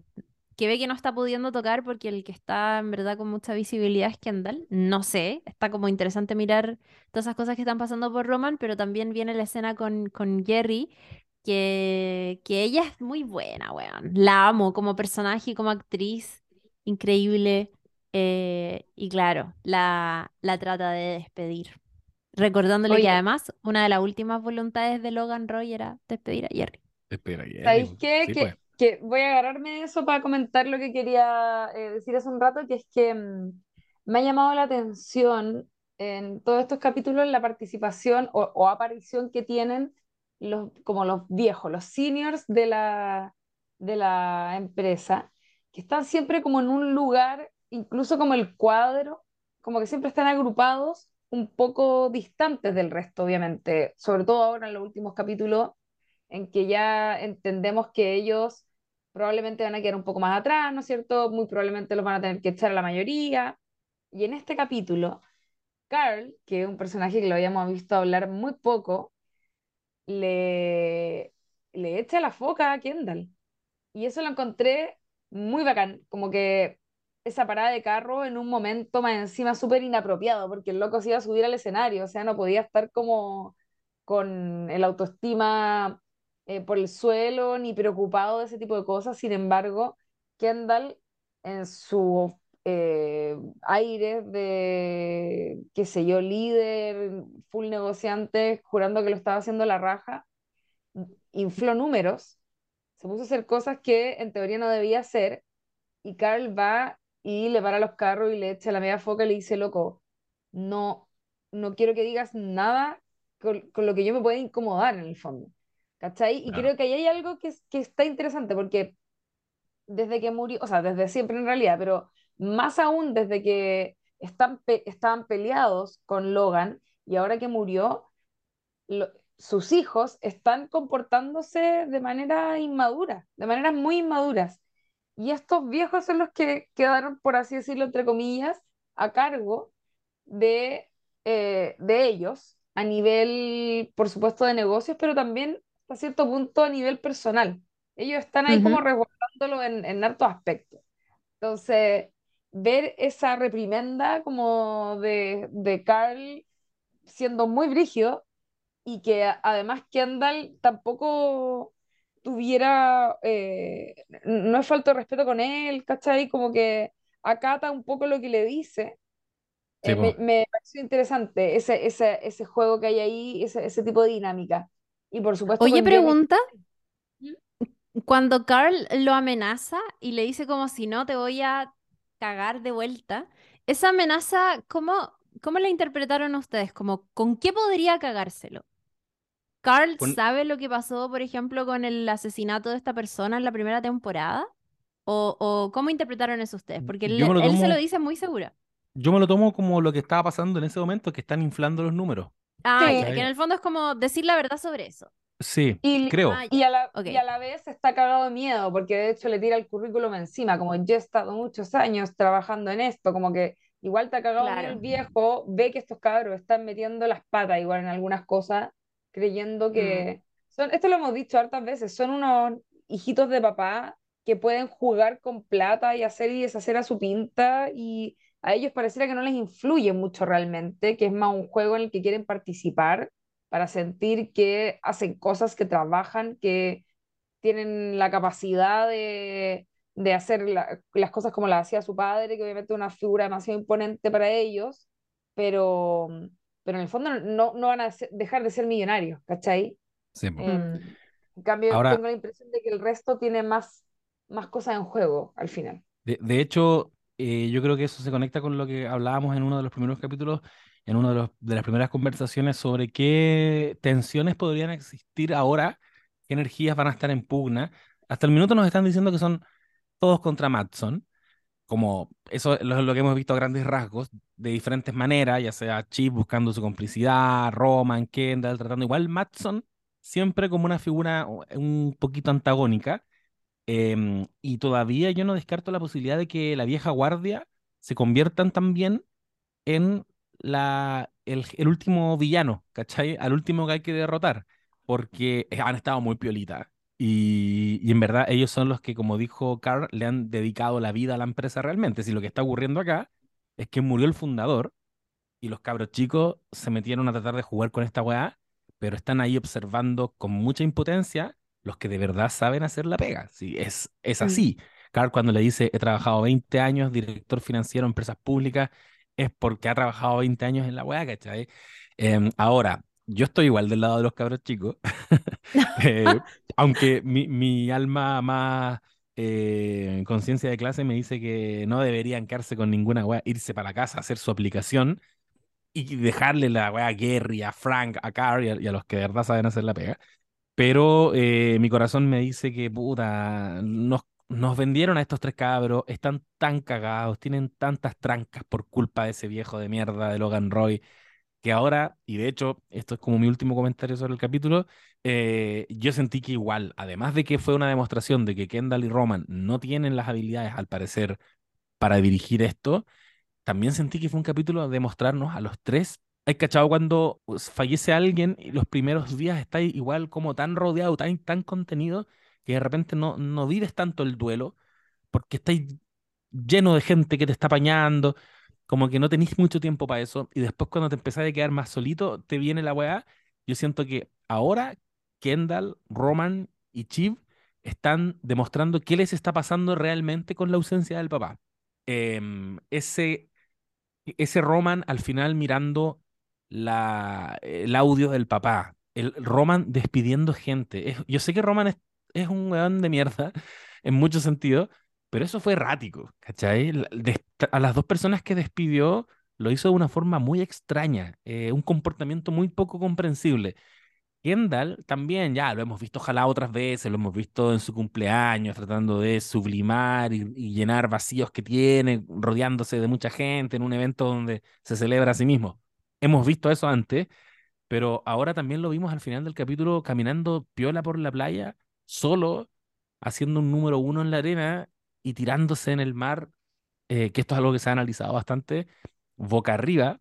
que ve que no está pudiendo tocar porque el que está en verdad con mucha visibilidad es Kendall. No sé, está como interesante mirar todas esas cosas que están pasando por Roman, pero también viene la escena con, con Jerry, que, que ella es muy buena, weón. La amo como personaje y como actriz, increíble. Eh, y claro, la, la trata de despedir. Recordándole que además una de las últimas voluntades de Logan Roy era despedir a Jerry. Despedir a Jerry. ¿Sabéis qué? que, pues que voy a agarrarme eso para comentar lo que quería eh, decir hace un rato, que es que mm, me ha llamado la atención en todos estos capítulos la participación o, aparición que tienen los, como los viejos, los seniors de la, de la empresa, que están siempre como en un lugar, incluso como el cuadro, como que siempre están agrupados un poco distantes del resto, obviamente, sobre todo ahora en los últimos capítulos, en que ya entendemos que ellos probablemente van a quedar un poco más atrás, ¿no es cierto? Muy probablemente los van a tener que echar a la mayoría. Y en este capítulo, Carl, que es un personaje que lo habíamos visto hablar muy poco, le, le echa la foca a Kendall. Y eso lo encontré muy bacán, como que esa parada de carro en un momento más encima súper inapropiado, porque el loco se iba a subir al escenario, o sea, no podía estar como con el autoestima eh, por el suelo ni preocupado de ese tipo de cosas. Sin embargo, Kendall, en su eh, aire de, qué sé yo, líder, full negociante, jurando que lo estaba haciendo la raja, infló números, se puso a hacer cosas que en teoría no debía hacer, y Carl va y le para los carros y le echa la media foca y le dice, loco, no, no quiero que digas nada con, con lo que yo me pueda incomodar en el fondo. ¿Cachai? Y creo que ahí hay algo que, que está interesante porque desde que murió, o sea, desde siempre en realidad, pero más aún desde que están estaban peleados con Logan y ahora que murió, sus hijos están comportándose de manera inmadura, de maneras muy inmaduras. Y estos viejos son los que quedaron, por así decirlo, entre comillas, a cargo de, eh, de ellos a nivel, por supuesto, de negocios, pero también a cierto punto a nivel personal. Ellos están ahí como Ujú. resguardándolo en, en hartos aspectos. Entonces, ver esa reprimenda como de, de Carl siendo muy brígido y que además Kendall tampoco tuviera, eh, no es falta de respeto con él, ¿cachai? Como que acata un poco lo que le dice. Sí, Eh, me, me pareció interesante ese, ese, ese juego que hay ahí, ese, ese tipo de dinámica. Y por supuesto Oye, pregunta, cuando Carl lo amenaza y le dice como si no te voy a cagar de vuelta, esa amenaza, ¿cómo, cómo la interpretaron ustedes? Como, ¿con qué podría cagárselo? ¿Carl Con- sabe lo que pasó, por ejemplo, con el asesinato de esta persona en la primera temporada? ¿O, o cómo interpretaron eso ustedes? Porque él, se lo dice muy segura. yo me lo tomo como lo que estaba pasando en ese momento, que están inflando los números. Ah, Sí, que en el fondo es como decir la verdad sobre eso. Sí, Y, creo. Ah, y, a la, Ok. y a la vez está cagado de miedo, porque de hecho le tira el currículum encima, como yo he estado muchos años trabajando en esto, como que igual está cagado miedo el Claro. viejo, ve que estos cabros están metiendo las patas igual en algunas cosas, creyendo Mm. que son, esto lo hemos dicho hartas veces, son unos hijitos de papá que pueden jugar con plata y hacer y deshacer a su pinta y a ellos pareciera que no les influye mucho realmente, que es más un juego en el que quieren participar para sentir que hacen cosas, que trabajan, que tienen la capacidad de, de hacer la- las cosas como las hacía su padre, que obviamente es una figura demasiado imponente para ellos, pero, pero en el fondo no, no van a ser- dejar de ser millonarios, ¿cachai? Sí. Eh, en cambio, Ahora, tengo la impresión de que el resto tiene más, más cosas en juego al final. de, de hecho, eh, yo creo que eso se conecta con lo que hablábamos en uno de los primeros capítulos, en una de, las primeras conversaciones sobre qué tensiones podrían existir ahora, qué energías van a estar en pugna. Hasta el minuto nos están diciendo que son todos contra Matson. como eso es lo, lo que hemos visto a grandes rasgos, de diferentes maneras, ya sea Chip buscando su complicidad, Roman, Kendall, tratando igual Matson, siempre como una figura un poquito antagónica. em, y todavía yo no descarto la posibilidad de que la vieja guardia se conviertan también en la, el, el último villano, ¿cachai? Al último que hay que derrotar, porque han estado muy piolitas. Y, y en verdad ellos son los que, como dijo Carl, le han dedicado la vida a la empresa realmente. Si lo que está ocurriendo acá es que murió el fundador y los cabros chicos se metieron a tratar de jugar con esta weá, pero están ahí observando con mucha impotencia los que de verdad saben hacer la pega. Sí, es, es Mm. así. Carl cuando le dice, he trabajado 20 años, director financiero empresas públicas, es porque ha trabajado 20 años en la weá, ¿cachai? Em, ahora, yo estoy igual del lado de los cabros chicos, eh, aunque mi, alma más eh, conciencia de clase me dice que no deberían quedarse con ninguna weá, irse para casa, hacer su aplicación y dejarle la weá a Gary, a Frank, a Carrie y a, y a los que de verdad saben hacer la pega. Pero eh, mi corazón me dice que, puta, nos, nos vendieron a estos tres cabros, están tan cagados, tienen tantas trancas por culpa de ese viejo de mierda de Logan Roy, que ahora, y de hecho, esto es como mi último comentario sobre el capítulo, eh, yo sentí que igual, además de que fue una demostración de que Kendall y Roman no tienen las habilidades, al parecer, para dirigir esto, también sentí que fue un capítulo de mostrarnos a los tres. ¿Hay cachado cuando pues, fallece alguien y los primeros días estás igual como tan rodeado, tan, tan contenido, que de repente no, no vives tanto el duelo porque estáis lleno de gente que te está apañando, como que no tenéis mucho tiempo para eso, y después cuando te empezás a quedar más solito, te viene la weá. Yo siento que ahora Kendall, Roman y Chiv están demostrando qué les está pasando realmente con la ausencia del papá. Em, ese, ese Roman al final mirando la, el audio del papá, el Roman despidiendo gente. Yo sé que Roman es, es un weón de mierda en muchos sentidos, pero eso fue errático, ¿cachai? A las dos personas que despidió lo hizo de una forma muy extraña, eh, un comportamiento muy poco comprensible. Kendall también, ya lo hemos visto ojalá otras veces, lo hemos visto en su cumpleaños, tratando de sublimar y, y llenar vacíos que tiene, rodeándose de mucha gente en un evento donde se celebra a sí mismo. Hemos visto eso antes, pero ahora también lo vimos al final del capítulo caminando piola por la playa, solo, haciendo un número uno en la arena y tirándose en el mar eh, que esto es algo que se ha analizado bastante, boca arriba,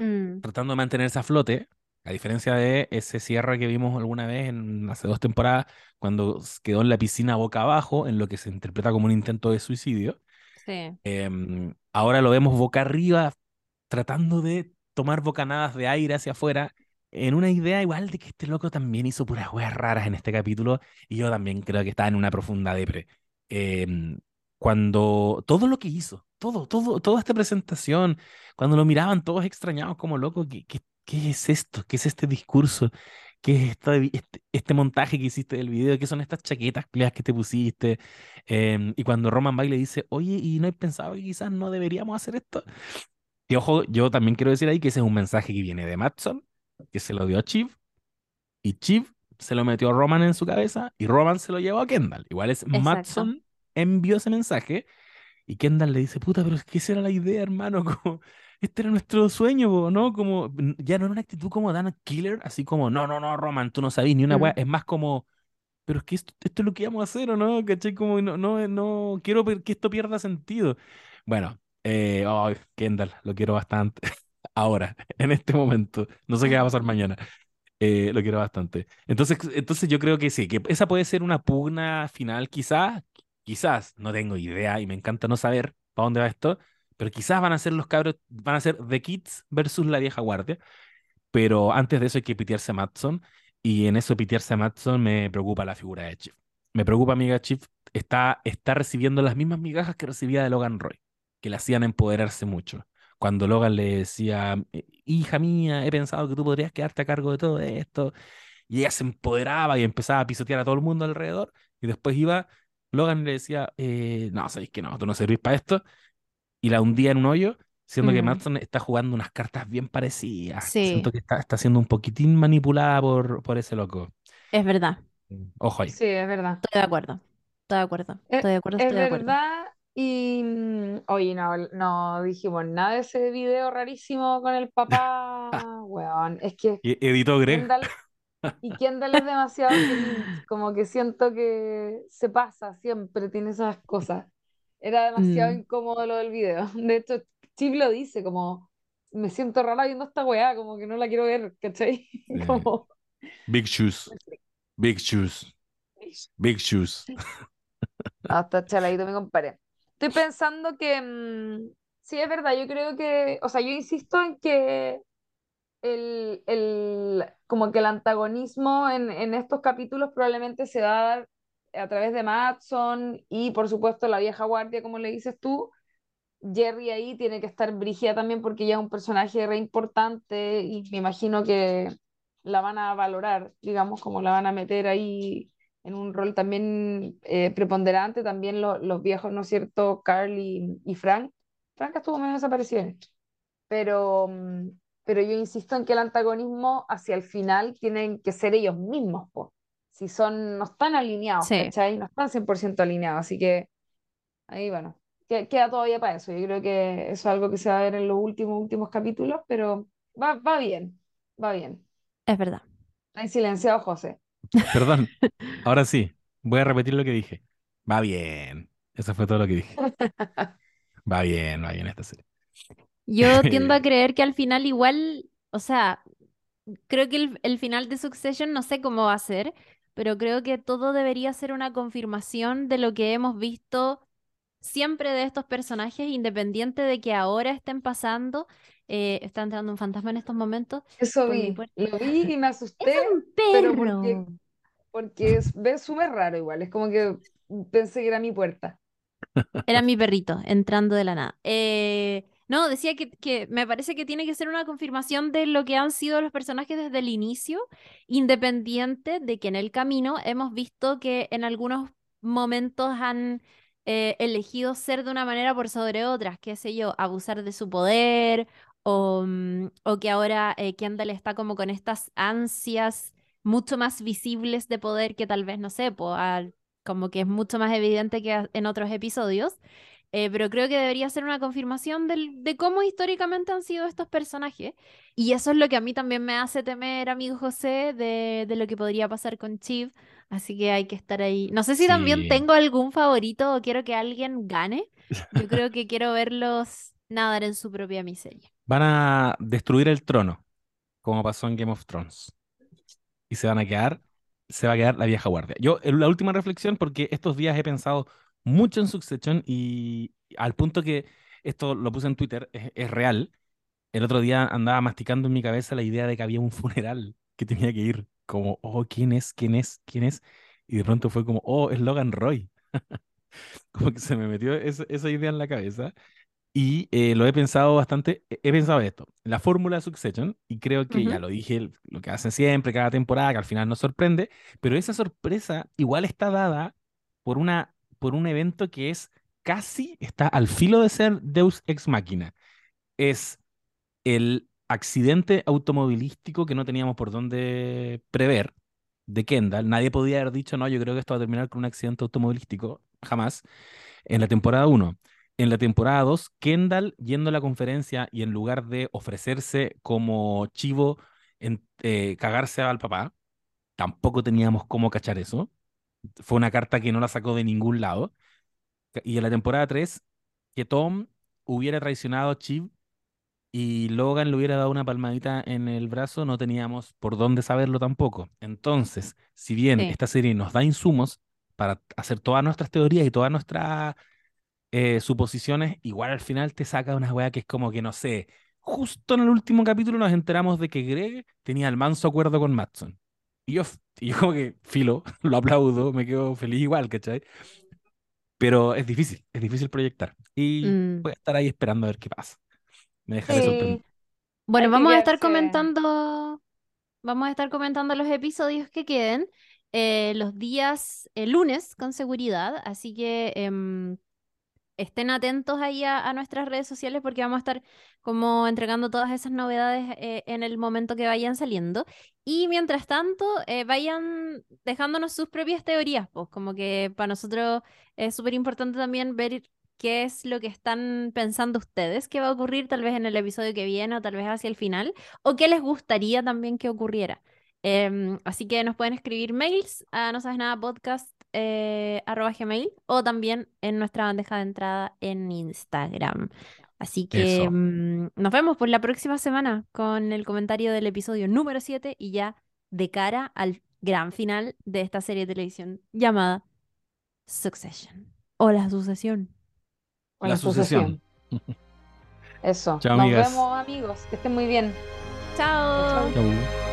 Mm, tratando de mantenerse a flote, a diferencia de ese cierre que vimos alguna vez en hace dos temporadas, cuando quedó en la piscina boca abajo, en lo que se interpreta como un intento de suicidio. sí, Em, ahora lo vemos boca arriba, tratando de tomar bocanadas de aire hacia afuera, en una idea igual de que este loco también hizo puras weas raras en este capítulo, y yo también creo que estaba en una profunda depre. Em, cuando todo lo que hizo, todo, todo, toda esta presentación, cuando lo miraban todos extrañados como locos, ¿qué, qué, qué es esto? ¿Qué es este discurso? ¿Qué es esta- este, este montaje que hiciste del video? ¿Qué son estas chaquetas que te pusiste? Em, y cuando Roman Bay le dice, oye, ¿y no he pensado que quizás no deberíamos hacer esto? Y ojo, yo también quiero decir ahí que ese es un mensaje que viene de Matson, que se lo dio a Chief, y Chief se lo metió a Roman en su cabeza, y Roman se lo llevó a Kendall. Igual es exacto. Matson envió ese mensaje, y Kendall le dice, puta, pero es que esa era la idea, hermano, como, este era nuestro sueño, ¿no? Como, ya no era una actitud como Dan Killer, así como, no, no, no, Roman, tú no sabes ni una weá, Mm, es más como pero es que esto, esto es lo que íbamos a hacer, ¿o no? ¿Cachai? Como no, no, no quiero que esto pierda sentido. Bueno, eh, Kendall, lo quiero bastante. Ahora, en este momento. No sé qué va a pasar mañana. Eh, lo quiero bastante. Entonces, entonces yo creo que sí, que esa puede ser una pugna final, quizás, quizás, no tengo idea y me encanta no saber para dónde va esto, pero quizás van a ser los cabros, van a ser The Kids versus la vieja guardia. Pero antes de eso hay que pitearse a Matson. Y en eso pitearse a Matson me preocupa la figura de Chief. Me preocupa, amiga Chief, está, está recibiendo las mismas migajas que recibía de Logan Roy, que le hacían empoderarse mucho. Cuando Logan le decía, "Eh, hija mía, he pensado que tú podrías quedarte a cargo de todo esto. Y ella se empoderaba y empezaba a pisotear a todo el mundo alrededor. Y después iba, Logan le decía, eh, no, sabéis que no, tú no servís para esto. Y la hundía en un hoyo Siento que mm, Matson está jugando unas cartas bien parecidas. sí, Siento que está, está siendo un poquitín manipulada por, por ese loco. es verdad. Ojo ahí. Sí, es verdad. Estoy de acuerdo. Estoy de acuerdo. Es, Estoy de acuerdo, es estoy de acuerdo. verdad. Y mm, oye, no, no dijimos nada de ese video rarísimo con el papá, weón. Es que Y editó Greg. Kendall, y Kendall es demasiado como que siento que se pasa siempre, tiene esas cosas. Era demasiado Mm, incómodo lo del video. De hecho, Chip lo dice, como me siento rara viendo esta weá, como que no la quiero ver, ¿cachai? Sí. Como Big shoes. Big shoes. Big shoes. hasta chaladito me comparé. Estoy pensando que mm, sí es verdad, yo creo que, o sea, yo insisto en que el, el, como que el antagonismo en, en estos capítulos probablemente se va a través de Matson y por supuesto la vieja guardia, como le dices tú. Jerry ahí tiene que estar brígida también porque ya es un personaje re importante y me imagino que la van a valorar, digamos, como la van a meter ahí en un rol también eh, preponderante, también lo- los viejos, ¿no es cierto? Carl y, y Frank. Frank estuvo medio desaparecido pero, mm, pero yo insisto en que el antagonismo hacia el final tienen que ser ellos mismos, po. Si son, no están alineados, sí, ¿cachai? No están 100% alineados, así que ahí, bueno, que- queda todavía para eso. Yo creo que eso es algo que se va a ver en los últimos, últimos capítulos, pero va, va bien, va bien. es verdad. Hay silenciado, José. Perdón. Ahora sí. Voy a repetir lo que dije. Va bien. Eso fue todo lo que dije. Va bien, va bien esta serie. Yo tiendo a creer que al final igual, o sea, creo que el, el final de Succession no sé cómo va a ser, pero creo que todo debería ser una confirmación de lo que hemos visto siempre de estos personajes, independiente de que ahora estén pasando. Eh, está entrando un fantasma en estos momentos Eso vi, lo vi y me ¡Es asusté, pero porque! Porque es, súper raro igual, es como que pensé que era mi puerta. Era mi perrito entrando de la nada. Eh, no, decía que, que me parece que tiene que ser una confirmación de lo que han sido los personajes desde el inicio, independiente de que en el camino hemos visto que en algunos momentos han eh, elegido ser de una manera por sobre otras, qué sé yo, abusar de su poder o, mm, o que ahora eh, Kendall está como con estas ansias mucho más visibles de poder que tal vez, no sé, po, al- como que es mucho más evidente que en otros episodios. eh, pero creo que debería ser una confirmación del- de cómo históricamente han sido estos personajes. Y eso es lo que a mí también me hace temer, amigo José, de, de lo que podría pasar con Chiv. Así que hay que estar ahí. No sé si también Sí. tengo algún favorito o quiero que alguien gane. Yo creo que quiero verlos nadar en su propia miseria. Van a destruir el trono, como pasó en Game of Thrones. Y se van a quedar, se va a quedar la vieja guardia. Yo, la última reflexión, porque estos días he pensado mucho en Succession y al punto que esto lo puse en Twitter, es, real. El otro día andaba masticando en mi cabeza la idea de que había un funeral que tenía que ir. Como, oh, ¿quién es? ¿Quién es? ¿Quién es? Y de pronto fue como, oh, es Logan Roy. Como que se me metió esa idea en la cabeza. Y eh, lo he pensado bastante, he pensado esto, la fórmula de Succession, y creo que ya lo dije, lo que hacen siempre, cada temporada, que al final nos sorprende, pero esa sorpresa igual está dada por, una, por un evento que es casi, está al filo de ser Deus Ex Machina. Es el accidente automovilístico que no teníamos por dónde prever de Kendall. Nadie podía haber dicho, no, yo creo que esto va a terminar con un accidente automovilístico, jamás en la temporada 1. En la temporada 2, Kendall yendo a la conferencia y en lugar de ofrecerse como chivo, en, eh, cagarse al papá, tampoco teníamos cómo cachar eso. Fue una carta que no la sacó de ningún lado. Y en la temporada 3, que Tom hubiera traicionado a Chiv y Logan le hubiera dado una palmadita en el brazo, no teníamos por dónde saberlo tampoco. Entonces, si bien Sí. esta serie nos da insumos para hacer todas nuestras teorías y todas nuestras eh, suposiciones, igual al final te saca una weá que es como que no sé. Justo en el último capítulo nos enteramos de que Greg tenía el manso acuerdo con Matson. Y yo, y yo como que filo, lo aplaudo, me quedo feliz igual, ¿cachai? Pero es difícil, es difícil proyectar. Y Mm. voy a estar ahí esperando a ver qué pasa. Me dejaré sorprender. Sí, Bueno, Hay vamos a estar comentando, vamos a estar comentando los episodios que queden eh, los días eh, lunes con seguridad, así que em, estén atentos ahí a, nuestras redes sociales porque vamos a estar como entregando todas esas novedades eh, en el momento que vayan saliendo. Y mientras tanto, eh, vayan dejándonos sus propias teorías, pues como que para nosotros es súper importante también ver qué es lo que están pensando ustedes, qué va a ocurrir tal vez en el episodio que viene o tal vez hacia el final, o qué les gustaría también que ocurriera. Em, así que nos pueden escribir mails a no sabes nada podcast eh, arroba gmail o también en nuestra bandeja de entrada en Instagram. Así que mm, nos vemos por la próxima semana con el comentario del episodio número 7 y ya de cara al gran final de esta serie de televisión llamada Succession o la sucesión. o La la sucesión. Eso. Chao, Nos amigas. vemos, amigos. Que estén muy bien. Chao. Chao. Chau.